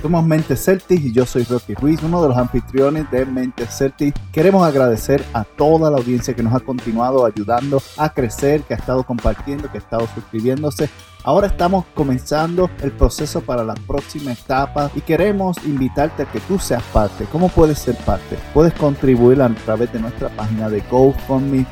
Somos Mente Celtic y yo soy Rocky Ruiz, uno de los anfitriones de Mente Celtic. Queremos agradecer a toda la audiencia que nos ha continuado ayudando a crecer, que ha estado compartiendo, que ha estado suscribiéndose. Ahora estamos comenzando el proceso para la próxima etapa y queremos invitarte a que tú seas parte. ¿Cómo puedes ser parte? Puedes contribuir a través de nuestra página de GoFundMe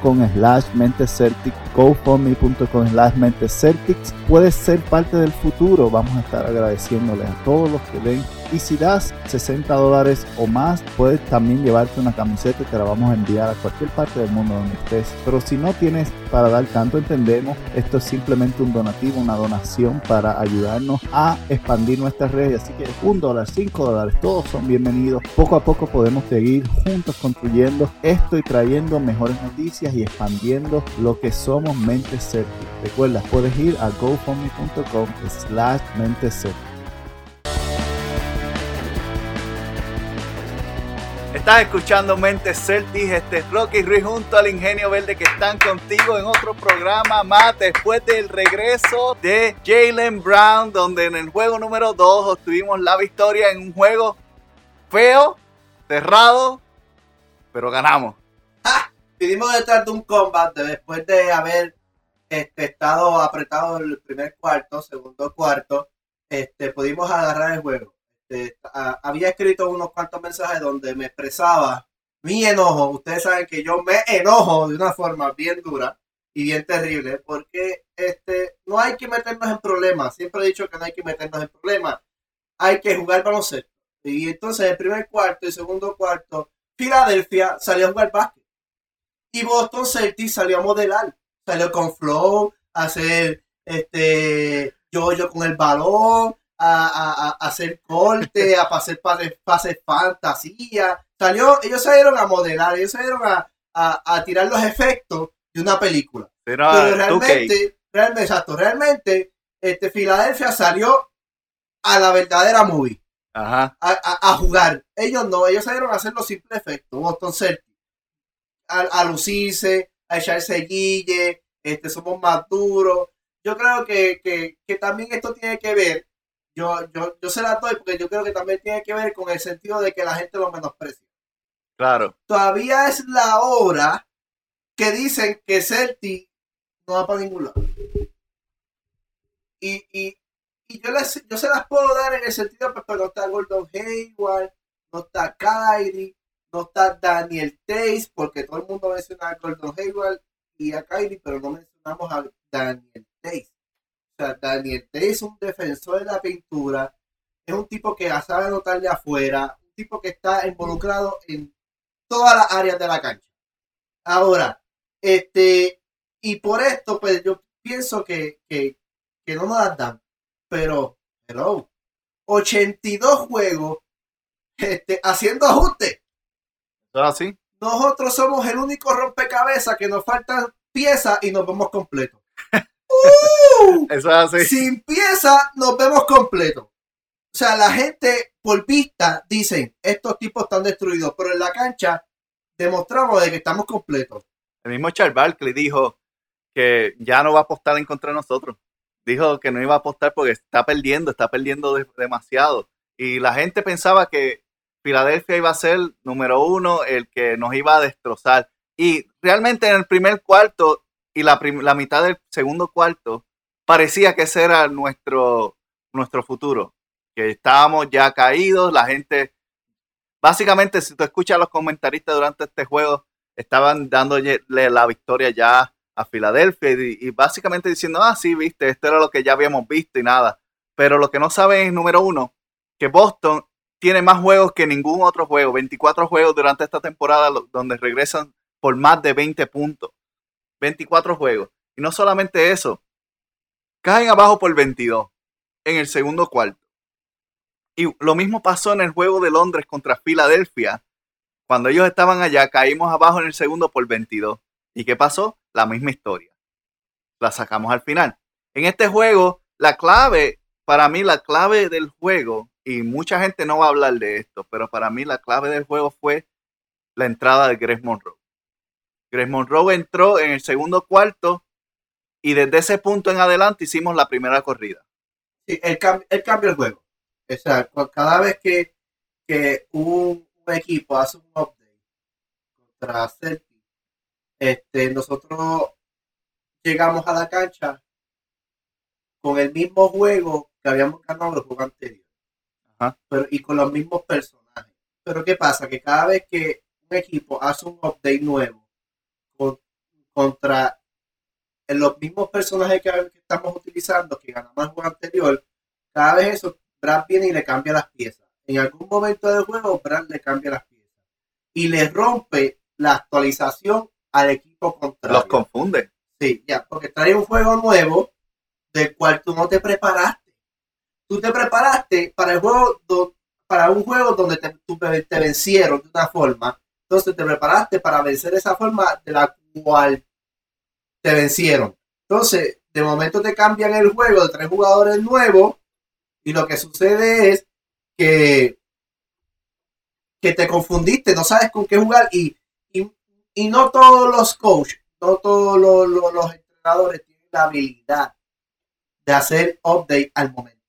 com slash celtic gofundme.com slash celtics puedes ser parte del futuro vamos a estar agradeciéndoles a todos los que ven y si das 60 dólares o más, puedes también llevarte una camiseta y te la vamos a enviar a cualquier parte del mundo donde estés. Pero si no tienes para dar tanto, entendemos, esto es simplemente un donativo, una donación para ayudarnos a expandir nuestras redes. Así que un dólar, cinco dólares, todos son bienvenidos. Poco a poco podemos seguir juntos construyendo esto y trayendo mejores noticias y expandiendo lo que somos Mente. Recuerda, puedes ir a gofundme.com slash mente Estás escuchando Mente Celtics, este es Rocky Ruiz junto al Ingenio Verde que están contigo en otro programa más después del regreso de Jalen Brown, donde en el juego número 2 obtuvimos la victoria en un juego feo, cerrado, pero ganamos. ¡Ah! Detrás de un combate después de haber este, estado apretado el primer cuarto, segundo cuarto, este, pudimos agarrar el juego. Este, había escrito unos cuantos mensajes donde me expresaba mi enojo. Ustedes saben que yo me enojo de una forma bien dura y bien terrible porque este, no hay que meternos en problemas. Siempre he dicho que no hay que meternos en problemas. Hay que jugar baloncesto. Y entonces el primer cuarto y segundo cuarto, Filadelfia salió a jugar básquet. Y Boston Celtics salió a modelar. Salió con flow, a hacer este yo-yo con el balón, a, hacer corte, a hacer pases, fantasía. Salió, ellos salieron a modelar, ellos salieron a, a, tirar los efectos de una película. Pero, realmente, realmente, exacto, realmente, este, Filadelfia salió a la verdadera movie. A, jugar. Ellos no, ellos salieron a hacer los simples efectos. Boston Celtics. A, lucirse, a echarse guille, este, somos más duros. Yo creo que, que, que también esto tiene que ver yo, yo, yo se la doy porque yo creo que también tiene que ver con el sentido de que la gente lo menosprecia. Claro. Todavía es la hora que dicen que Celti no va para ningún lado. Y, y, y yo, les, yo se las puedo dar en el sentido, pues, pero no está Gordon Hayward, no está Kyrie, no está Daniel Tays, porque todo el mundo menciona a Gordon Hayward y a Kyrie, pero no mencionamos a Daniel Tays. O sea, Daniel T es un defensor de la pintura, es un tipo que sabe anotar de afuera, un tipo que está involucrado en todas las áreas de la cancha. Ahora, este, y por esto, pues yo pienso que, que, no nos las dan, pero, pero, 82 juegos este, haciendo ajustes. así? Nosotros somos el único rompecabezas que nos faltan piezas y nos vemos completos. ¡Uh! Eso es así. Sin pieza nos vemos completos. O sea, la gente por vista dicen, estos tipos están destruidos, pero en la cancha demostramos de que estamos completos. El mismo Charles Barkley dijo que ya no va a apostar en contra de nosotros. Dijo que no iba a apostar porque está perdiendo, está perdiendo demasiado. Y la gente pensaba que Filadelfia iba a ser número uno, el que nos iba a destrozar. Y realmente en el primer cuarto y la, la mitad del segundo cuarto parecía que ese era nuestro, nuestro futuro, que estábamos ya caídos, la gente, básicamente si tú escuchas a los comentaristas durante este juego, estaban dándole la victoria ya a Filadelfia y, básicamente diciendo, ah, sí, viste, esto era lo que ya habíamos visto y nada. Pero lo que no saben es, número uno, que Boston tiene más juegos que ningún otro juego, 24 juegos durante esta temporada donde regresan por más de 20 puntos. 24 juegos. Y no solamente eso, caen abajo por 22 en el segundo cuarto. Y lo mismo pasó en el juego de Londres contra Filadelfia. Cuando ellos estaban allá, caímos abajo en el segundo por 22. ¿Y qué pasó? La misma historia. La sacamos al final. En este juego, la clave, para mí la clave del juego, y mucha gente no va a hablar de esto, pero para mí la clave del juego fue la entrada de Greg Monroe. Greg Monroe entró en el segundo cuarto y desde ese punto en adelante hicimos la primera corrida. Sí, el, el cambio el juego. O sea, cada vez que, que un, equipo hace un update contra Celtic, este, nosotros llegamos a la cancha con el mismo juego que habíamos ganado en el juego anterior. Pero, y con los mismos personajes. Pero ¿qué pasa? Que cada vez que un equipo hace un update nuevo contra los mismos personajes que, estamos utilizando, que ganamos el juego anterior, cada vez eso, Brad viene y le cambia las piezas. En algún momento del juego, Brad le cambia las piezas. Y le rompe la actualización al equipo contrario. Los confunde. Sí, ya, porque trae un juego nuevo del cual tú no te preparaste. Tú te preparaste para el juego, para un juego donde te, te vencieron de una forma. Entonces te preparaste para vencer esa forma de la cual te vencieron. Entonces, de momento te cambian el juego de tres jugadores nuevos y lo que sucede es que, que te confundiste, no sabes con qué jugar y, y, no todos los coaches, no todos los, los, entrenadores tienen la habilidad de hacer update al momento.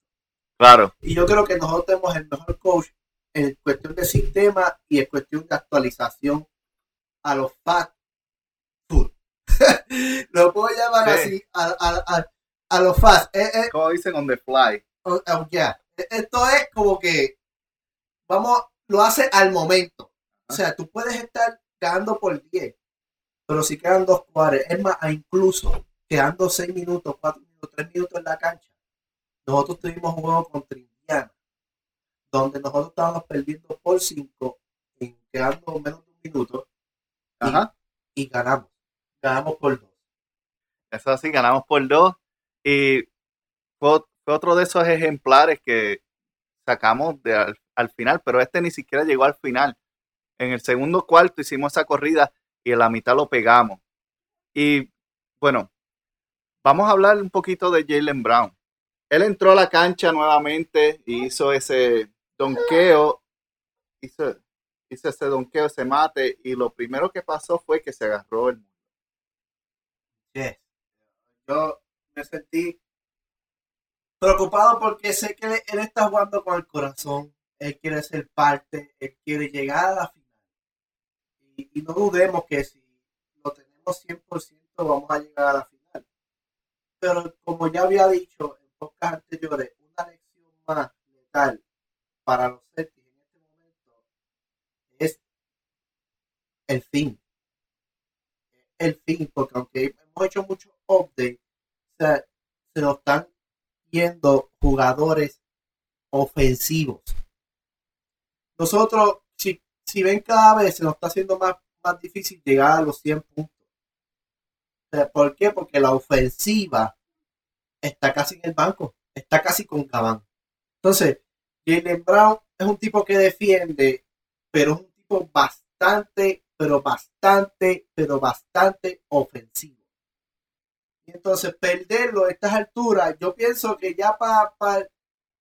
Claro. Y yo creo que nosotros tenemos el mejor coach en cuestión de sistema y en cuestión de actualización a los facts lo puedo llamar así a, los fast. Eh, eh. como dicen on the fly. Oh, esto es como que, vamos, lo hace al momento. O sea, tú puedes estar quedando por 10, pero si quedan dos cuadros, es más, incluso quedando 6 minutos, 4 minutos, 3 minutos en la cancha, nosotros tuvimos un juego contra Indiana, donde nosotros estábamos perdiendo por 5, quedando menos de un minuto, y ganamos ganamos por dos. Eso así, ganamos por dos. Y fue, otro de esos ejemplares que sacamos de al, final, pero este ni siquiera llegó al final. En el segundo cuarto hicimos esa corrida y en la mitad lo pegamos. Y bueno, vamos a hablar un poquito de Jalen Brown. Él entró a la cancha nuevamente y hizo ese donqueo, hizo, hizo ese donqueo, ese mate, y lo primero que pasó fue que se agarró el yo me sentí preocupado porque sé que él está jugando con el corazón, él quiere ser parte, él quiere llegar a la final. Y, no dudemos que si lo tenemos 100% vamos a llegar a la final. Pero como ya había dicho en pocas anteriores, una lección más letal para los Celtics en este momento es el fin. El fin, porque aunque hemos hecho muchos updates, se nos están viendo jugadores ofensivos. Nosotros, si, si ven cada vez, se nos está haciendo más, más difícil llegar a los 100 puntos. ¿Por qué? Porque la ofensiva está casi en el banco, está casi con Cabán. Entonces, Jalen Brown es un tipo que defiende, pero es un tipo bastante, pero bastante, pero bastante ofensivo. Y entonces perderlo a estas alturas, yo pienso que ya para,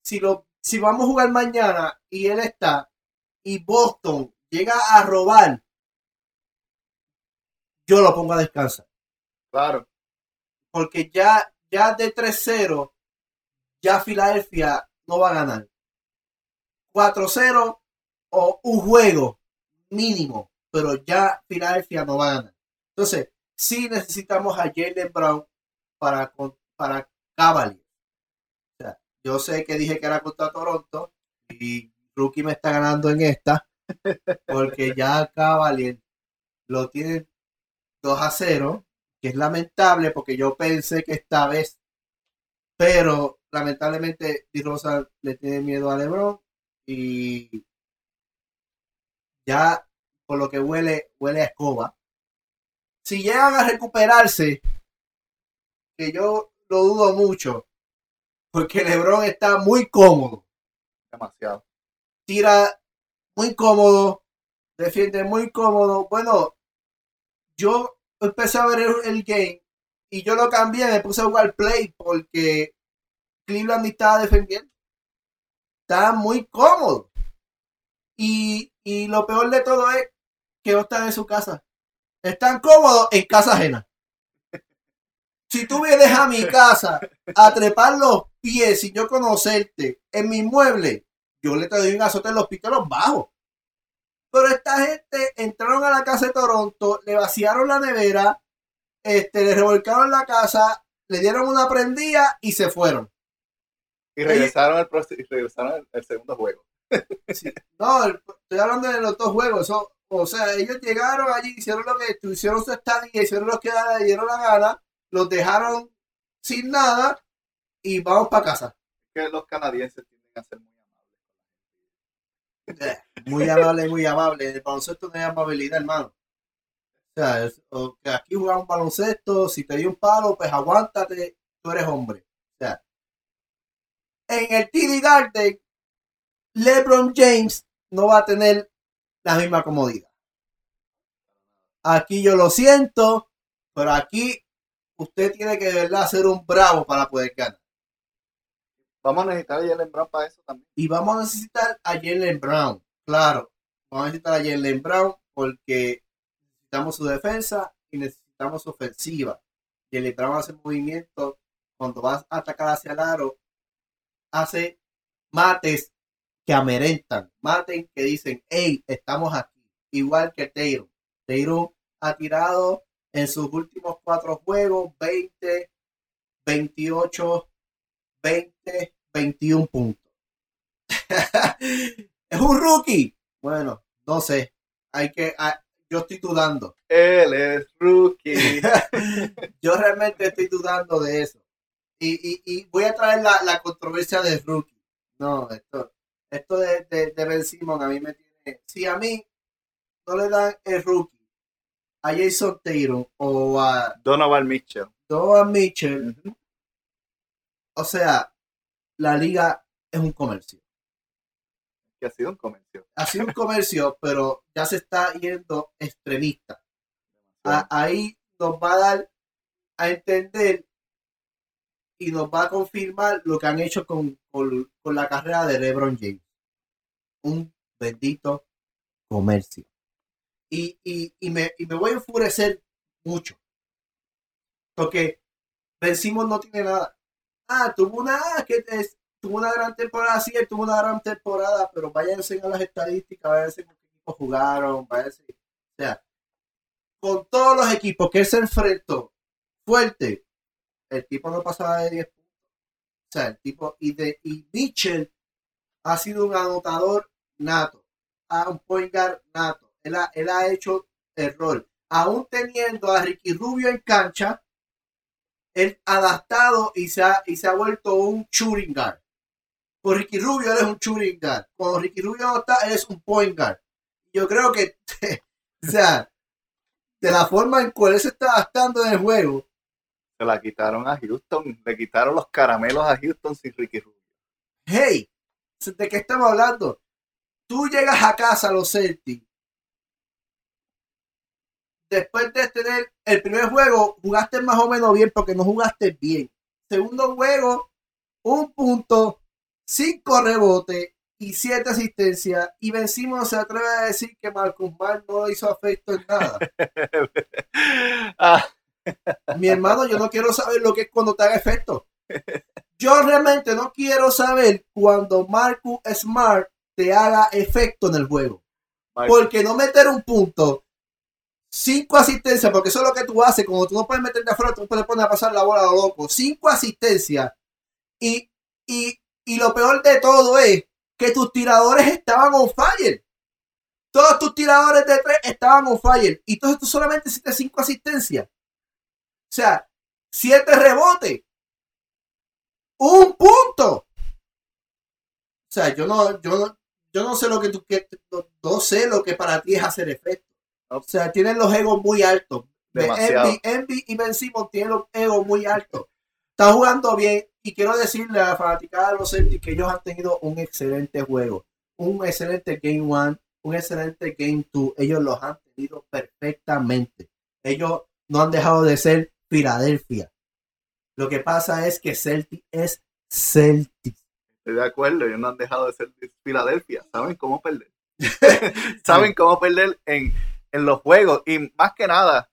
si lo si vamos a jugar mañana y él está y Boston llega a robar, yo lo pongo a descansar. Claro. Porque ya, ya de 3-0, ya Filadelfia no va a ganar. 4-0 o un juego mínimo, pero ya Filadelfia no va a ganar. Entonces, sí necesitamos a Jalen Brown para, para Cavaliers. yo sé que dije que era contra Toronto y Rookie me está ganando en esta porque ya Cavaliers lo tiene 2 a 0, que es lamentable porque yo pensé que esta vez, pero lamentablemente Di Rosa le tiene miedo a LeBron y ya por lo que huele, huele a escoba. Si llegan a recuperarse, que yo lo dudo mucho, porque LeBron está muy cómodo. Demasiado. tira muy cómodo, defiende muy cómodo. Bueno, yo empecé a ver el, el game y yo lo cambié, me puse a jugar play porque Cleveland estaba defendiendo. Estaba muy cómodo. Y, y lo peor de todo es que no están en su casa. Están cómodos en casa ajena. Si tú vienes a mi casa a trepar los pies sin yo conocerte en mi mueble, yo le te doy un azote en los los bajos. Pero esta gente entraron a la casa de Toronto, le vaciaron la nevera, este, le revolcaron la casa, le dieron una prendida y se fueron. Y regresaron al, proce- y regresaron al, al segundo juego. No, estoy hablando de los dos juegos. eso- o sea, ellos llegaron allí, hicieron lo que hicieron su estadía, hicieron lo que le dieron la gana, los dejaron sin nada y vamos para casa. Que los canadienses tienden a ser muy amables. Muy amable, muy amable. El baloncesto no hay amabilidad, hermano. O sea, es- o que aquí jugamos baloncesto, si te di un palo, pues aguántate, tú eres hombre. O sea, en el TD Garden, LeBron James no va a tener la misma comodidad. Aquí yo lo siento, pero aquí usted tiene que de verdad ser un bravo para poder ganar. Vamos a necesitar a Jalen Brown para eso también. Y vamos a necesitar a Jalen Brown. Claro, vamos a necesitar a Jalen Brown porque necesitamos su defensa y necesitamos su ofensiva. Jalen Brown hace movimientos cuando vas a atacar hacia el aro, hace mates que amerentan, mates que dicen, hey, estamos aquí. Igual que Taylor. Taylor ha tirado en sus últimos cuatro juegos 20, 28, 20, 21 puntos. es un rookie. Bueno, no sé. Hay que. ah, yo estoy dudando. Él es rookie. Yo realmente estoy dudando de eso. Y, y, y voy a traer la, la controversia de rookie. No, esto, esto de, de, de Ben Simon a mí me tiene. Si a mí no le dan el rookie a Jason Taylor o a Donovan Mitchell. Donovan Mitchell, o sea, la liga es un comercio. Que ha sido un comercio. ha sido un comercio, pero ya se está yendo extremista. A- ahí nos va a dar a entender y nos va a confirmar lo que han hecho con, con- con la carrera de LeBron James. Un bendito comercio. Y, y- y me, y me voy a enfurecer mucho. Porque Ben Simmons no tiene nada. Ah, tuvo una, ah, que es, tuvo una gran temporada, sí, tuvo una gran temporada, pero váyanse a las estadísticas, váyanse con qué equipos jugaron, váyanse. O sea, con todos los equipos que él se enfrentó fuerte, el tipo no pasaba de 10 puntos. O sea, el tipo, y de y Mitchell ha sido un anotador nato, a un point guard nato. Él ha, él ha hecho el rol. Aún teniendo a Ricky Rubio en cancha, él adaptado y se ha, y se ha vuelto un shooting guard. Con Ricky Rubio él es un shooting guard. Cuando Ricky Rubio no está, él es un point guard. Yo creo que, o sea, de la forma en cual él se está adaptando en el juego, Se la quitaron a Houston. Le quitaron los caramelos a Houston sin Ricky Rubio. hey, ¿de qué estamos hablando? Tú llegas a casa a los Celtics. Después de tener el primer juego, jugaste más o menos bien porque no jugaste bien. Segundo juego, un punto, cinco rebotes y siete asistencias. Y vencimos se atreve a decir que Marcus Smart no hizo afecto en nada. Ah, Mi hermano, yo no quiero saber lo que es cuando te haga efecto. Yo realmente no quiero saber cuando Marcus Smart te haga efecto en el juego. Porque no meter un punto, cinco asistencias, porque eso es lo que tú haces, como tú no puedes meter de afuera, tú te pones a pasar la bola a lo loco. Cinco asistencias. Y, y, y lo peor de todo es que tus tiradores estaban on fire. Todos tus tiradores de tres estaban on fire. Y entonces tú solamente hiciste cinco asistencias. O sea, siete rebotes. Un punto. O sea, yo no, yo no, yo no sé lo que tú que, no, no sé lo que para ti es hacer efecto. O sea, tienen los egos muy altos. Demasiado. Envy, Envy y Ben Simmons tienen los egos muy altos. Están jugando bien y quiero decirle a la fanaticada de los Celtics que ellos han tenido un excelente juego, un excelente Game One, un excelente Game Two. Ellos los han tenido perfectamente. Ellos no han dejado de ser Filadelfia. Lo que pasa es que Celtic es Celtic. Estoy de acuerdo, ellos no han dejado de ser Filadelfia. Saben cómo perder. Saben cómo perder en, en los juegos. Y más que nada,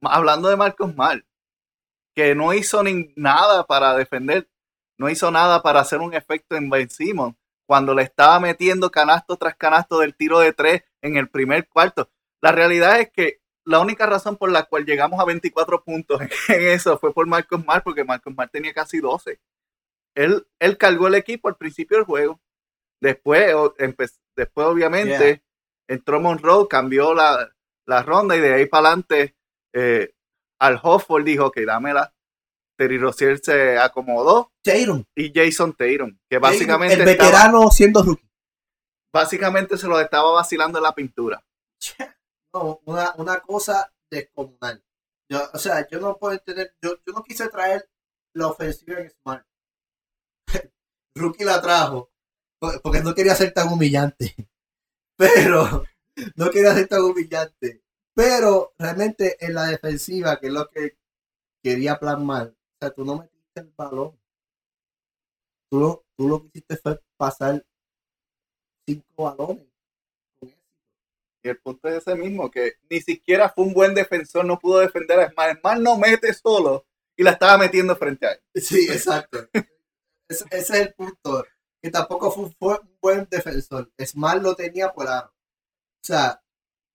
hablando de Marcos Mal, que no hizo ni nada para defender, no hizo nada para hacer un efecto en Ben Simon cuando le estaba metiendo canasto tras canasto del tiro de tres en el primer cuarto. La realidad es que la única razón por la cual llegamos a 24 puntos en eso fue por Marcos Mar, porque Marcos Mar tenía casi 12. Él, él cargó el equipo al principio del juego. Después, después obviamente, entró Monroe, cambió la, la, ronda y de ahí para adelante eh, al Hofford dijo que dámela. Terry Rozier se acomodó. Tatum. Y Jason Tatum, que básicamente. El veterano siendo rookie. Básicamente se lo estaba vacilando en la pintura. No, una, una cosa descomunal. Yo, o sea, yo no puedo entender. Yo, yo no quise traer la ofensiva en Smart. Rookie la trajo porque no quería ser tan humillante. Pero no quería ser tan humillante. Pero realmente en la defensiva, que es lo que quería plasmar, o sea, tú no metiste el balón. Tú lo, tú lo que hiciste fue pasar cinco balones. Y el punto es ese mismo, que ni siquiera fue un buen defensor, no pudo defender a Smart. Smart no mete solo y la estaba metiendo frente a él. Sí, exacto. ese, es el punto. Que tampoco fue un, buen defensor. Smart lo tenía por aro. O sea,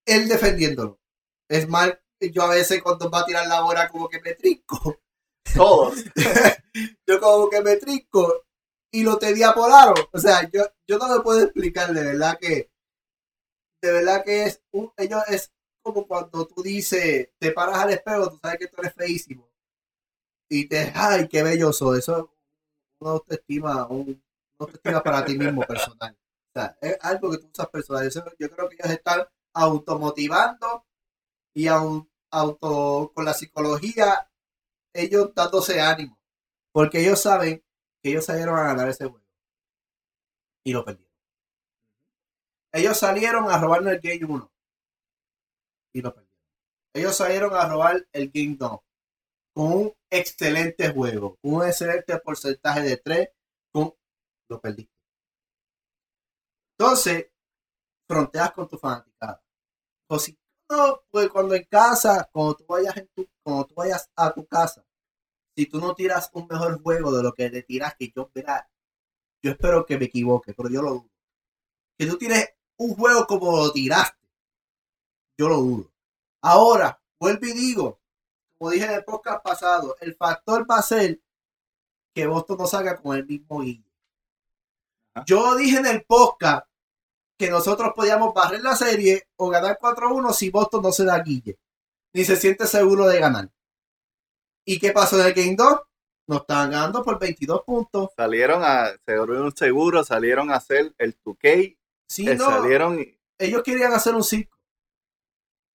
él defendiéndolo. Es mal, yo a veces cuando va a tirar la bola como que me trinco. Todos. yo como que me trinco y lo tenía por aro. O sea, yo, yo no me puedo explicar de verdad que de verdad que es un, ellos es como cuando tú dices, te paras al espejo, tú sabes que tú eres feísimo. Y te, ay, qué bello soy. Eso es una autoestima, un, una autoestima para ti mismo personal. O sea, es algo que tú usas personal. yo creo que ellos están automotivando y aun, auto con la psicología, ellos dándose ánimo, porque ellos saben que ellos salieron a ganar ese juego y lo perdieron. Ellos salieron a robar el Game 1 y lo perdieron. Ellos salieron a robar el Game 2 con un excelente juego, un excelente porcentaje de 3, con lo perdiste. Entonces, fronteas con tu fanaticada. si no, pues cuando en casa, cuando tú vayas en tu, cuando tú vayas a tu casa, si tú no tiras un mejor juego de lo que le tiras, que yo, verá, yo espero que me equivoque, pero yo lo dudo. Que tú tienes un juego como lo tiraste, yo lo dudo. Ahora, vuelvo y digo, como dije en el podcast pasado, el factor va a ser que Boston no salga con el mismo guille. Yo dije en el podcast que nosotros podíamos barrer la serie o ganar 4-1 si Boston no se da guille. Ni se siente seguro de ganar. ¿Y qué pasó en el Game 2? Nos estaban ganando por 22 puntos. Salieron a, se volvieron seguros, salieron a hacer el 2K. Sí, eh, salieron Ellos querían hacer un 5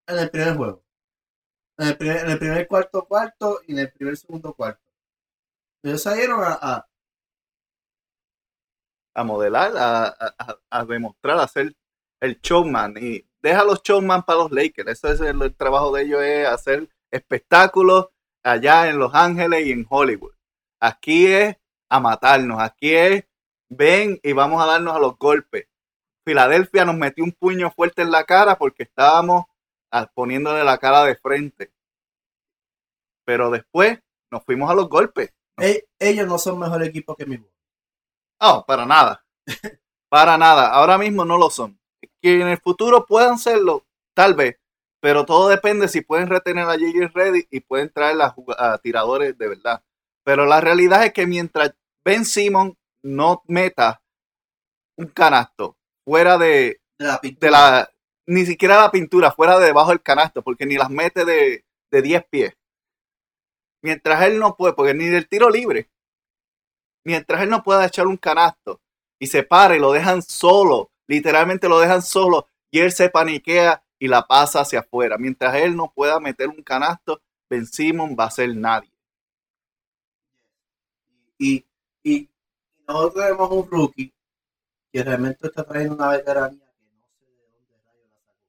en el primer juego. En el primer, el cuarto cuarto y en el primer segundo cuarto. Ellos salieron a a modelar, a, demostrar, a hacer el showman. Y deja los showman para los Lakers. Eso es el, trabajo de ellos, es hacer espectáculos allá en Los Ángeles y en Hollywood. Aquí es a matarnos, aquí es ven y vamos a darnos a los golpes. Filadelfia nos metió un puño fuerte en la cara porque estábamos poniéndole la cara de frente. Pero después nos fuimos a los golpes. ellos no son mejor equipo que mi no, para nada. para nada. Ahora mismo no lo son. Que en el futuro puedan serlo, tal vez. Pero todo depende si pueden retener a J.J. Reddy y pueden traer a, tiradores de verdad. Pero la realidad es que mientras Ben Simon no meta un canasto fuera de, de, la, ni siquiera la pintura, fuera de debajo del canasto, porque ni las mete de, de 10 pies. Mientras él no puede, porque ni del tiro libre, mientras él no pueda echar un canasto y se para y lo dejan solo, literalmente lo dejan solo y él se paniquea y la pasa hacia afuera. Mientras él no pueda meter un canasto, Ben Simon va a ser nadie. Y, y nosotros tenemos un rookie que realmente está trayendo una veteranía que no sé de dónde rayos la sacó.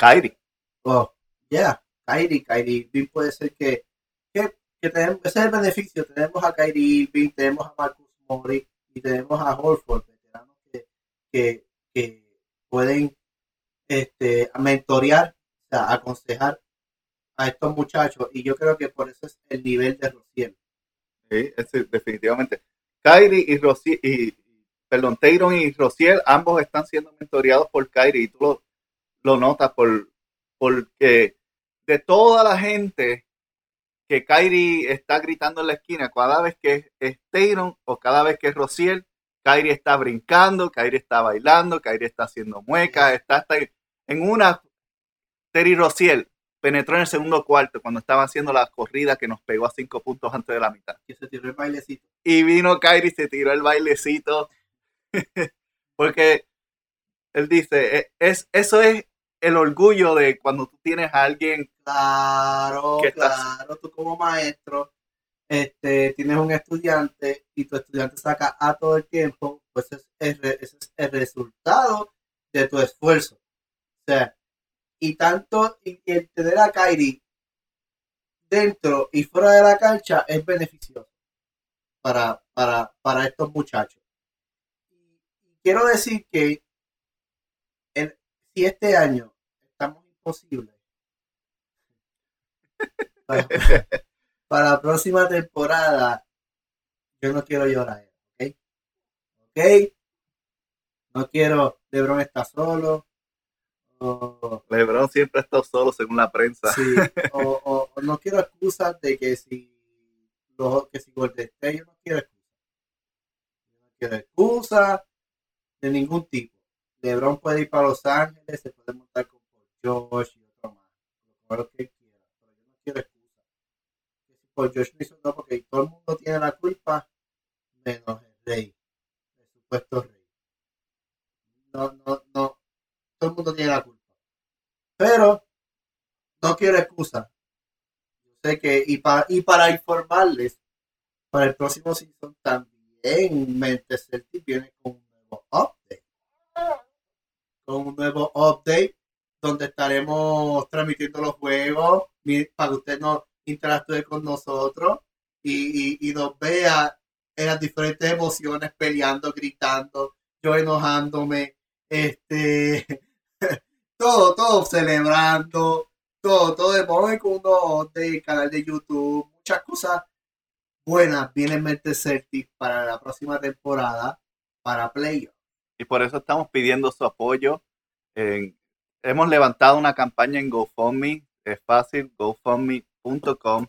Kyrie. Oh, yeah, Kyrie, Kyrie Irving puede ser que, que, que tenemos, ese es el beneficio. Tenemos a Kyrie Irving, tenemos a Marcus Morris y tenemos a Horford, veteranos que, que, que pueden este, mentorear, o sea, aconsejar a estos muchachos. Y yo creo que por eso es el nivel de Rociel. Sí, ese, definitivamente. Kyrie y Rociel, y, perdón, Tayron y Rociel, ambos están siendo mentoreados por Kyrie y tú lo, lo notas por, porque de toda la gente que Kyrie está gritando en la esquina, cada vez que es Tayron o cada vez que es Rociel, Kyrie está brincando, Kyrie está bailando, Kyrie está haciendo muecas, está, está en una Terry Rociel penetró en el segundo cuarto cuando estaba haciendo la corrida que nos pegó a cinco puntos antes de la mitad. Que se tiró el bailecito. Y vino Kyrie y se tiró el bailecito. Porque él dice, "E- es, eso es el orgullo de cuando tú tienes a alguien. Claro, ¿Qué estás? claro, tú como maestro, este, tienes un estudiante y tu estudiante saca A todo el tiempo, pues es re- ese es el resultado de tu esfuerzo. O sea, y tanto, y el tener a Kyrie dentro y fuera de la cancha es beneficioso para, para, para estos muchachos. Y quiero decir que si este año estamos imposibles para, para la próxima temporada, yo no quiero llorar, ¿ok? ¿Ok? No quiero, LeBron está solo. o- LeBron siempre está solo según la prensa. Sí, o, o- o no quiero excusas de que si los que si Golden State, yo no quiero excusas. Yo no quiero excusas de ningún tipo. LeBron puede ir para Los Ángeles, se puede montar con Paul George y otro más. Lo que quiera, pero yo no quiero excusas. Que si Paul George lo hizo, no, porque todo el mundo tiene la culpa, menos el rey, el supuesto rey. No, no, no. Todo el mundo tiene la culpa. Pero no quiero excusa. Yo sé que, y para, y para informarles, para el próximo season también Mente Celtic viene con un nuevo update. Un nuevo update donde estaremos transmitiendo los juegos para que usted nos interactúe con nosotros y, y, nos vea en las diferentes emociones, peleando, gritando, yo enojándome, este, todo, todo celebrando, todo, todo de modo con uno del canal de YouTube, muchas cosas buenas vienen Mente Celtic para la próxima temporada para Playoff. Y por eso estamos pidiendo su apoyo. Hemos levantado una campaña en GoFundMe. Es fácil, gofundme.com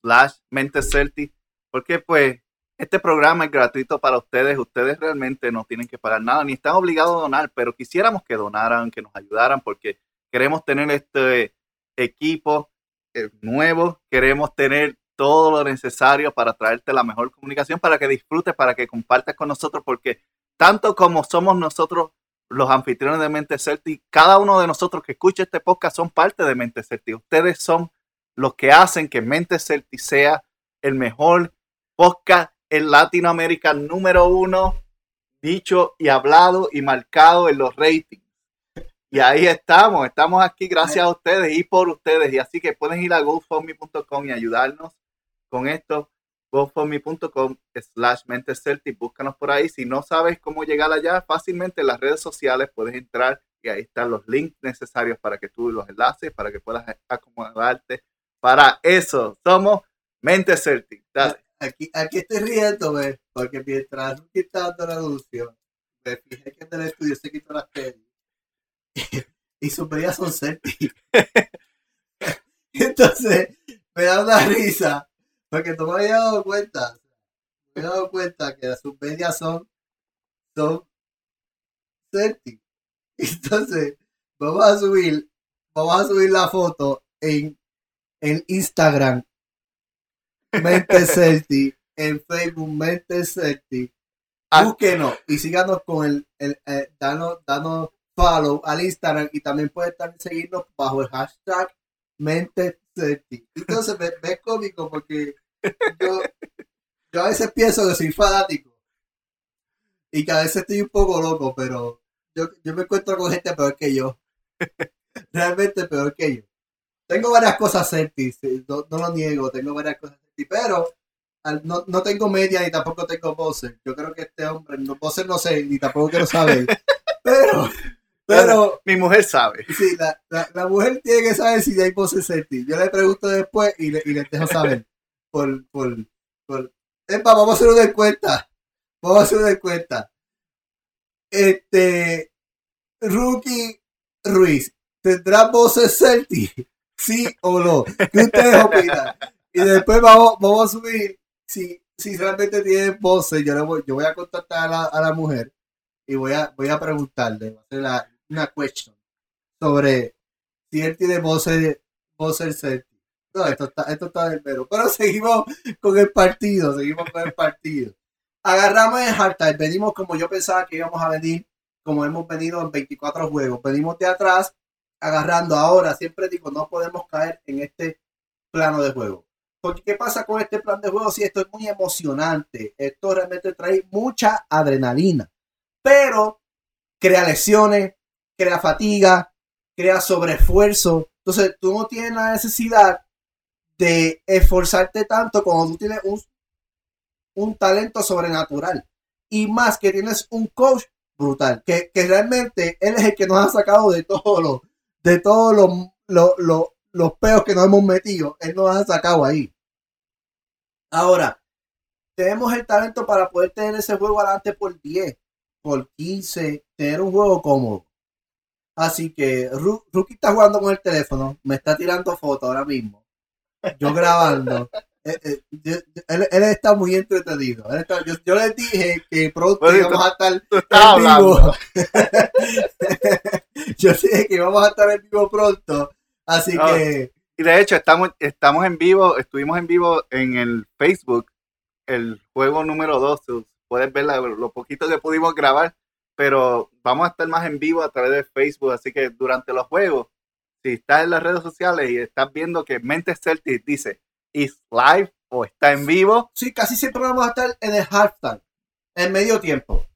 slash mente Celtic, Porque pues este programa es gratuito para ustedes. Ustedes realmente no tienen que pagar nada, ni están obligados a donar, pero quisiéramos que donaran, que nos ayudaran, porque queremos tener este equipo eh, nuevo. Queremos tener todo lo necesario para traerte la mejor comunicación, para que disfrutes, para que compartas con nosotros, porque tanto como somos nosotros los anfitriones de Mente Celtic, cada uno de nosotros que escucha este podcast son parte de Mente Celtic. Ustedes son los que hacen que Mente Celtic sea el mejor podcast en Latinoamérica número uno, dicho y hablado y marcado en los ratings. Y ahí estamos, estamos aquí gracias a ustedes y por ustedes. Y así que pueden ir a gofundme.com y ayudarnos con esto gofundme.com slash celtic, búscanos por ahí. Si no sabes cómo llegar allá, fácilmente en las redes sociales puedes entrar y ahí están los links necesarios para que tú los enlaces, para que puedas acomodarte. Para eso, somos Mente Celtic. Dale. Aquí, aquí estoy riéndome, porque mientras Ruki dando la anuncio, me fijé que en el estudio se quitó las tenis. y sus medias son Celtic. Entonces, me da una risa, porque no me había dado cuenta. Me había dado cuenta que sus medias son, son Celtic. Entonces, vamos a subir, vamos a subir la foto en, en Instagram Mente Celtic, en Facebook Mente Celtic. Ah. Búsquenos y síganos con el, el eh, danos, danos follow al Instagram y también pueden seguirnos bajo el hashtag Mente Entonces me, me es cómico porque yo, yo a veces pienso que soy fanático y que a veces estoy un poco loco, pero yo, yo me encuentro con gente peor que yo. Realmente peor que yo. Tengo varias cosas Celtics, no, no, lo niego, tengo varias cosas Celtics, pero no, no, tengo media ni tampoco tengo Bowser. Yo creo que este hombre, no, Bowser no sé, ni tampoco quiero saber. pero, pero. Mi mujer sabe. Sí, la, la, mujer tiene que saber si hay Bowser Celtics. Yo le pregunto después y, le, y les dejo saber. por, por, por. Epa, vamos a hacer una encuesta. Vamos a hacer una encuesta. Este. Rookie Ruiz, ¿tendrá voces Celtic? ¿Sí o no? ¿Qué ustedes opinan? Y después vamos, vamos a subir si, si realmente tiene voces. Yo, voy, yo voy a contactar a la, a la mujer y voy a, voy a preguntarle, a la, una question sobre si él tiene voces, voces. No, esto está, esto está del pero. Pero seguimos con el partido, seguimos con el partido. Agarramos el halftime, venimos como yo pensaba que íbamos a venir como hemos venido en 24 juegos. Venimos de atrás agarrando ahora. Siempre digo, no podemos caer en este plano de juego. Porque ¿qué pasa con este plan de juego? Si esto es muy emocionante, esto realmente trae mucha adrenalina, pero crea lesiones, crea fatiga, crea sobreesfuerzo. Entonces tú no tienes la necesidad de esforzarte tanto cuando tú tienes un, un talento sobrenatural. Y más que tienes un coach brutal. Que, realmente él es el que nos ha sacado de todos los, de todos los, los, peos que nos hemos metido. Él nos ha sacado ahí. Ahora, tenemos el talento para poder tener ese juego adelante por 10, por 15, tener un juego cómodo. Así que Rookie está jugando con el teléfono, me está tirando fotos ahora mismo. Yo grabando. Eh, eh, él, él, está muy entretenido. yo, le dije que pronto íbamos a estar en vivo. yo dije que íbamos a estar en vivo pronto. Así que. Y de hecho, estamos, estamos en vivo, estuvimos en vivo en el Facebook, el juego número 2. Puedes ver lo poquito que pudimos grabar, pero vamos a estar más en vivo a través de Facebook. Así que durante los juegos, si estás en las redes sociales y estás viendo que Mente Celtic dice is live o está en vivo. Sí, casi siempre vamos a estar en el halftime, en medio tiempo.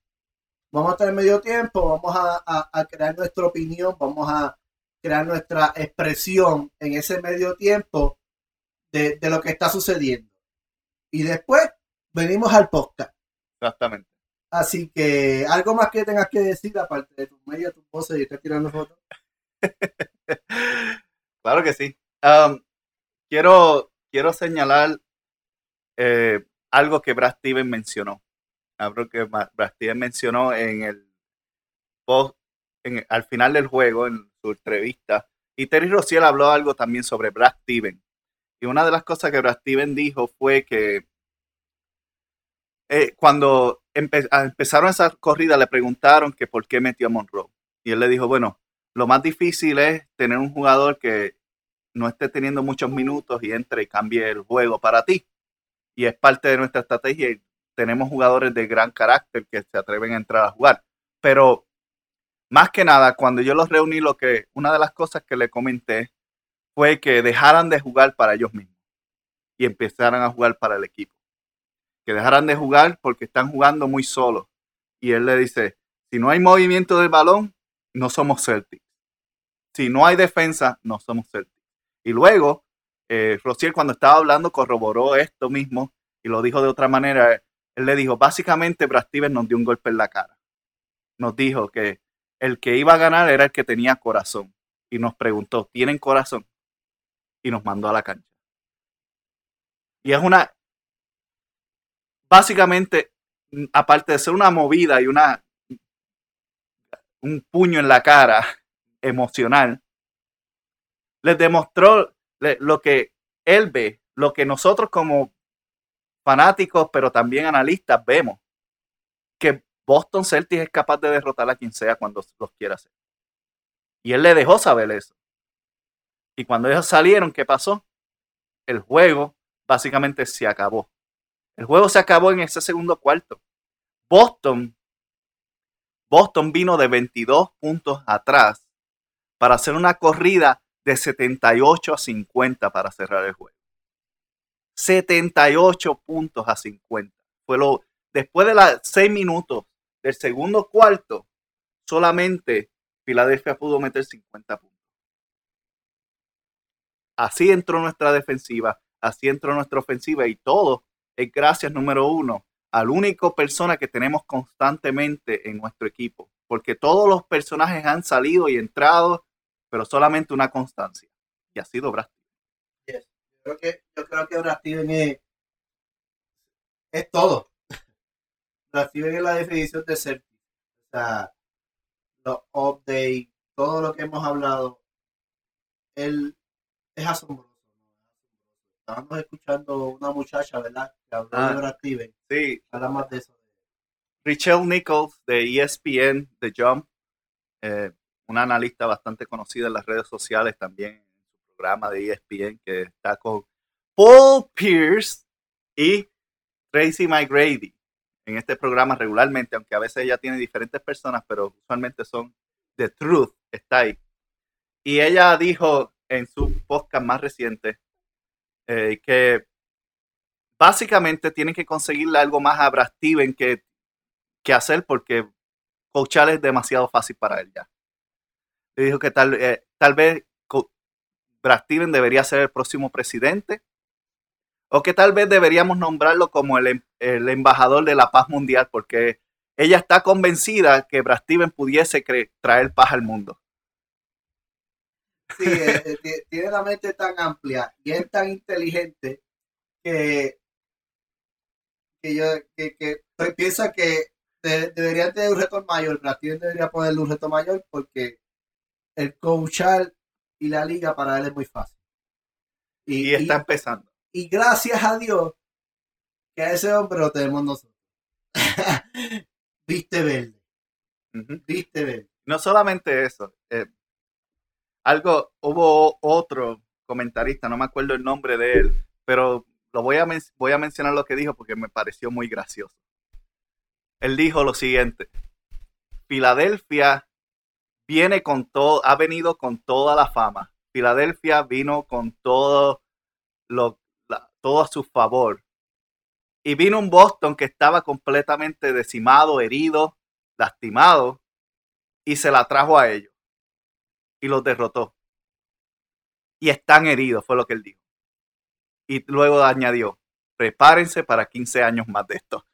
Vamos a estar en medio tiempo, vamos a, crear nuestra opinión, vamos a crear nuestra expresión en ese medio tiempo de, lo que está sucediendo. Y después venimos al podcast. Exactamente. Así que, ¿algo más que tengas que decir aparte de tu medio, tu voces y estar tirando fotos? claro que sí. Um, quiero quiero señalar eh, algo que Brad Steven mencionó. Algo que Brad Steven mencionó en el post, al final del juego, en su entrevista. Y Terry Rossiel habló algo también sobre Brad Steven. Y una de las cosas que Brad Steven dijo fue que eh, cuando empezaron esa corrida le preguntaron que por qué metió a Monroe. Y él le dijo, bueno, lo más difícil es tener un jugador que no esté teniendo muchos minutos y entre y cambie el juego para ti. Y es parte de nuestra estrategia y tenemos jugadores de gran carácter que se atreven a entrar a jugar. Pero más que nada, cuando yo los reuní, lo que una de las cosas que le comenté fue que dejaran de jugar para ellos mismos y empezaran a jugar para el equipo. Que dejaran de jugar porque están jugando muy solos. Y él le dice, si no hay movimiento del balón, no somos Celtics. Si no hay defensa, no somos Celtics. Y luego, eh, cuando estaba hablando corroboró esto mismo y lo dijo de otra manera. Él le dijo, básicamente Brad Stevens nos dio un golpe en la cara. Nos dijo que el que iba a ganar era el que tenía corazón. Y nos preguntó, ¿tienen corazón? Y nos mandó a la cancha. Y es una, básicamente, aparte de ser una movida y una, un puño en la cara emocional, les demostró lo que él ve, lo que nosotros como fanáticos, pero también analistas vemos, que Boston Celtics es capaz de derrotar a quien sea cuando los quiera hacer. Y él le dejó saber eso. Y cuando ellos salieron, ¿qué pasó? El juego básicamente se acabó. El juego se acabó en ese segundo cuarto. Boston, Boston vino de 22 puntos atrás para hacer una corrida de 78 a 50 para cerrar el juego. 78 puntos a 50. Fue lo, después de los 6 minutos del segundo cuarto, solamente Filadelfia pudo meter 50 puntos. Así entró nuestra defensiva, así entró nuestra ofensiva y todo es gracias, número uno, al único persona que tenemos constantemente en nuestro equipo. Porque todos los personajes han salido y entrado, pero solamente una constancia. Y ha sido Brad. Yo creo que, yo que es, es todo. Brad es la definición de ser. O sea, los updates, todo lo que hemos hablado, él es asombroso. Estábamos escuchando una muchacha, ¿verdad? Que habló Ah. de Brad Steven. Sí, Habla más de eso. Richelle Nichols de ESPN, de Jump, eh, una analista bastante conocida en las redes sociales también en su programa de ESPN, que está con Paul Pierce y Tracy McGrady en este programa regularmente, aunque a veces ella tiene diferentes personas, pero usualmente son The Truth, está ahí. Y ella dijo en su podcast más reciente eh, que básicamente tienen que conseguirle algo más a Steven que que hacer porque coachar es demasiado fácil para él ya. Le dijo que tal, eh, tal vez Steven debería ser el próximo presidente o que tal vez deberíamos nombrarlo como el, em- el embajador de la paz mundial porque ella está convencida que Brad Steven pudiese traer paz al mundo. Sí, eh, ti- tiene la mente tan amplia y es tan inteligente que, que yo que, que pues, piensa que de- deberían tener un reto mayor. Steven debería ponerle un reto mayor porque el coachar y la liga para él es muy fácil. Y, Y está y- empezando. y gracias a Dios que a ese hombre lo tenemos nosotros. viste verde, viste verde. No solamente eso, eh, algo, hubo otro comentarista, no me acuerdo el nombre de él, pero lo voy a, voy a mencionar lo que dijo porque me pareció muy gracioso. Él dijo lo siguiente, Filadelfia viene con todo, ha venido con toda la fama. Filadelfia vino con todo lo, todo a su favor. Y vino un Boston que estaba completamente decimado, herido, lastimado, y se la trajo a ellos. Y los derrotó. Y están heridos, fue lo que él dijo. Y luego añadió, prepárense para 15 años más de esto.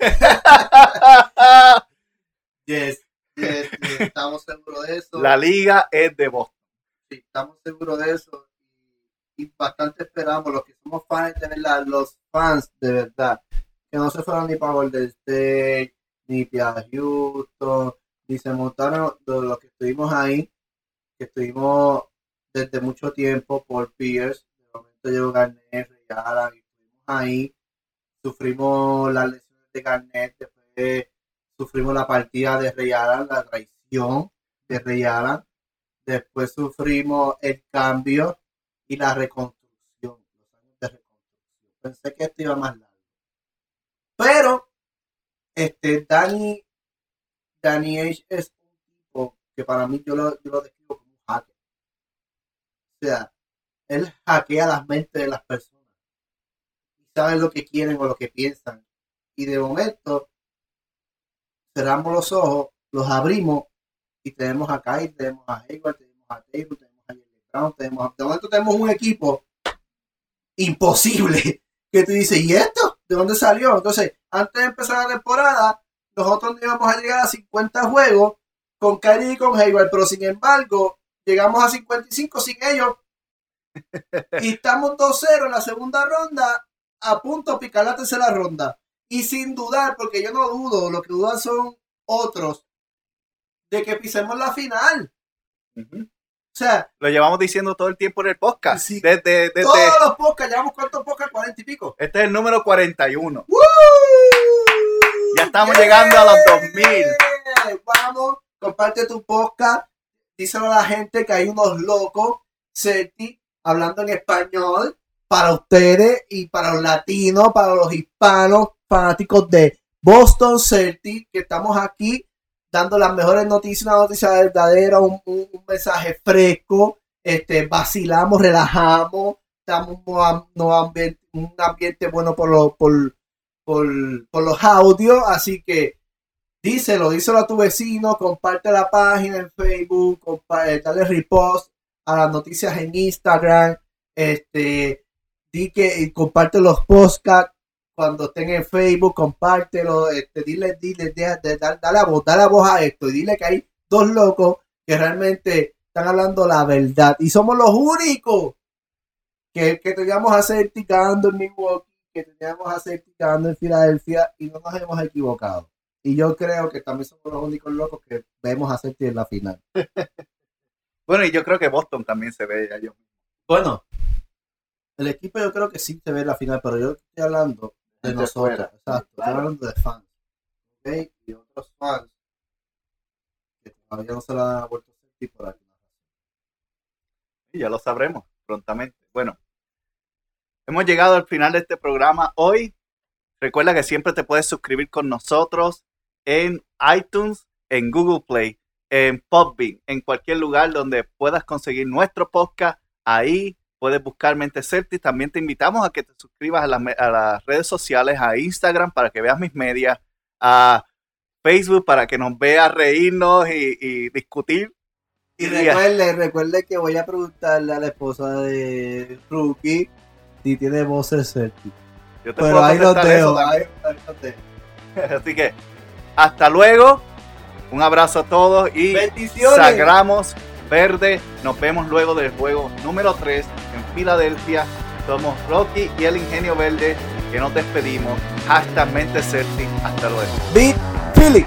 Yes, yes, yes, estamos seguros de eso. La liga es de Boston. Sí, estamos seguros de eso y, bastante esperamos los que somos fans de verdad, los fans de verdad, que no se fueron ni para Golden State, ni para Houston, ni se montaron los que estuvimos ahí, que estuvimos desde mucho tiempo por Pierce, de momento llegó Garnett, Ray Allen, y estuvimos ahí, sufrimos las lesiones de Garnett, después sufrimos la partida de Ray Allen, la traición de Ray Allen, después sufrimos el cambio y la reconstrucción, los años de reconstrucción. Pensé que esto iba más largo. Pero, este, Danny, Danny Age es un tipo que para mí yo lo, yo lo describo como un hacker. O él hackea las mentes de las personas y sabe lo que quieren o lo que piensan. Y de momento, cerramos los ojos, los abrimos y tenemos a Kyle, tenemos a Hayward, tenemos a Taylor, tenemos a Jalen Brown, tenemos a... De momento tenemos un equipo imposible que tú dices, ¿y esto? ¿De dónde salió? Entonces, antes de empezar la temporada, nosotros no íbamos a llegar a 50 juegos con Kyrie y con Hayward, pero sin embargo, llegamos a 55 sin ellos y estamos 2-0 en la segunda ronda, a punto de picar la tercera ronda. Y sin dudar, porque yo no dudo, lo que dudan son otros, de que pisemos la final. O sea, Lo llevamos diciendo todo el tiempo en el podcast. Sí. Desde, desde- todos los podcasts, llevamos cuántos podcasts, 40 y pico. este es el número 41. ¡Woo! Ya estamos llegando a los 2000. Vamos, comparte tu podcast. Díselo a la gente que hay unos locos, Certi, hablando en español para ustedes y para los latinos, para los hispanos, fanáticos de Boston Celtics, que estamos aquí dando las mejores noticias, una noticia verdadera, un, mensaje fresco, este, vacilamos, relajamos, necesitamos un ambiente, bueno por, por, por, por los audios, así que díselo, díselo a tu vecino, comparte la página en Facebook, dale repost a las noticias en Instagram, este, di que comparte los podcasts cuando estén en Facebook, compártelo, este, dile, dile, dale, dale, la voz, dale la voz a esto y dile que hay dos locos que realmente están hablando la verdad y somos los únicos que, que teníamos a en Milwaukee, que teníamos a en Filadelfia y no nos hemos equivocado. Y yo creo que también somos los únicos locos que vemos a Certi en la final. bueno, y yo creo que Boston también se ve allá. Bueno, el equipo yo creo que sí se ve en la final, pero yo estoy hablando de, nosotros. Exacto, estoy hablando de fans. ¿okay? Y otros fans que todavía no se la han vuelto a sentir por aquí. Y ya lo sabremos prontamente. Bueno, hemos llegado al final de este programa hoy. Recuerda que siempre te puedes suscribir con nosotros en iTunes, en Google Play, en Podbean, en cualquier lugar donde puedas conseguir nuestro podcast. Ahí puedes buscar Mente Certis. También te invitamos a que te suscribas a, las redes sociales, a Instagram para que veas mis medias, a Facebook para que nos veas reírnos y discutir y recuerde, recuerde que voy a preguntarle a la esposa de Rookie si tiene voces Celtic. Pero ahí lo dejo, Así que, hasta luego. Un abrazo a todos y Bendiciones. Sagramos Verde. Nos vemos luego del juego número 3 en Filadelfia. Somos Rocky y el Ingenio Verde que nos despedimos. Hasta Mente Celtic. Hasta luego. Beat Philly.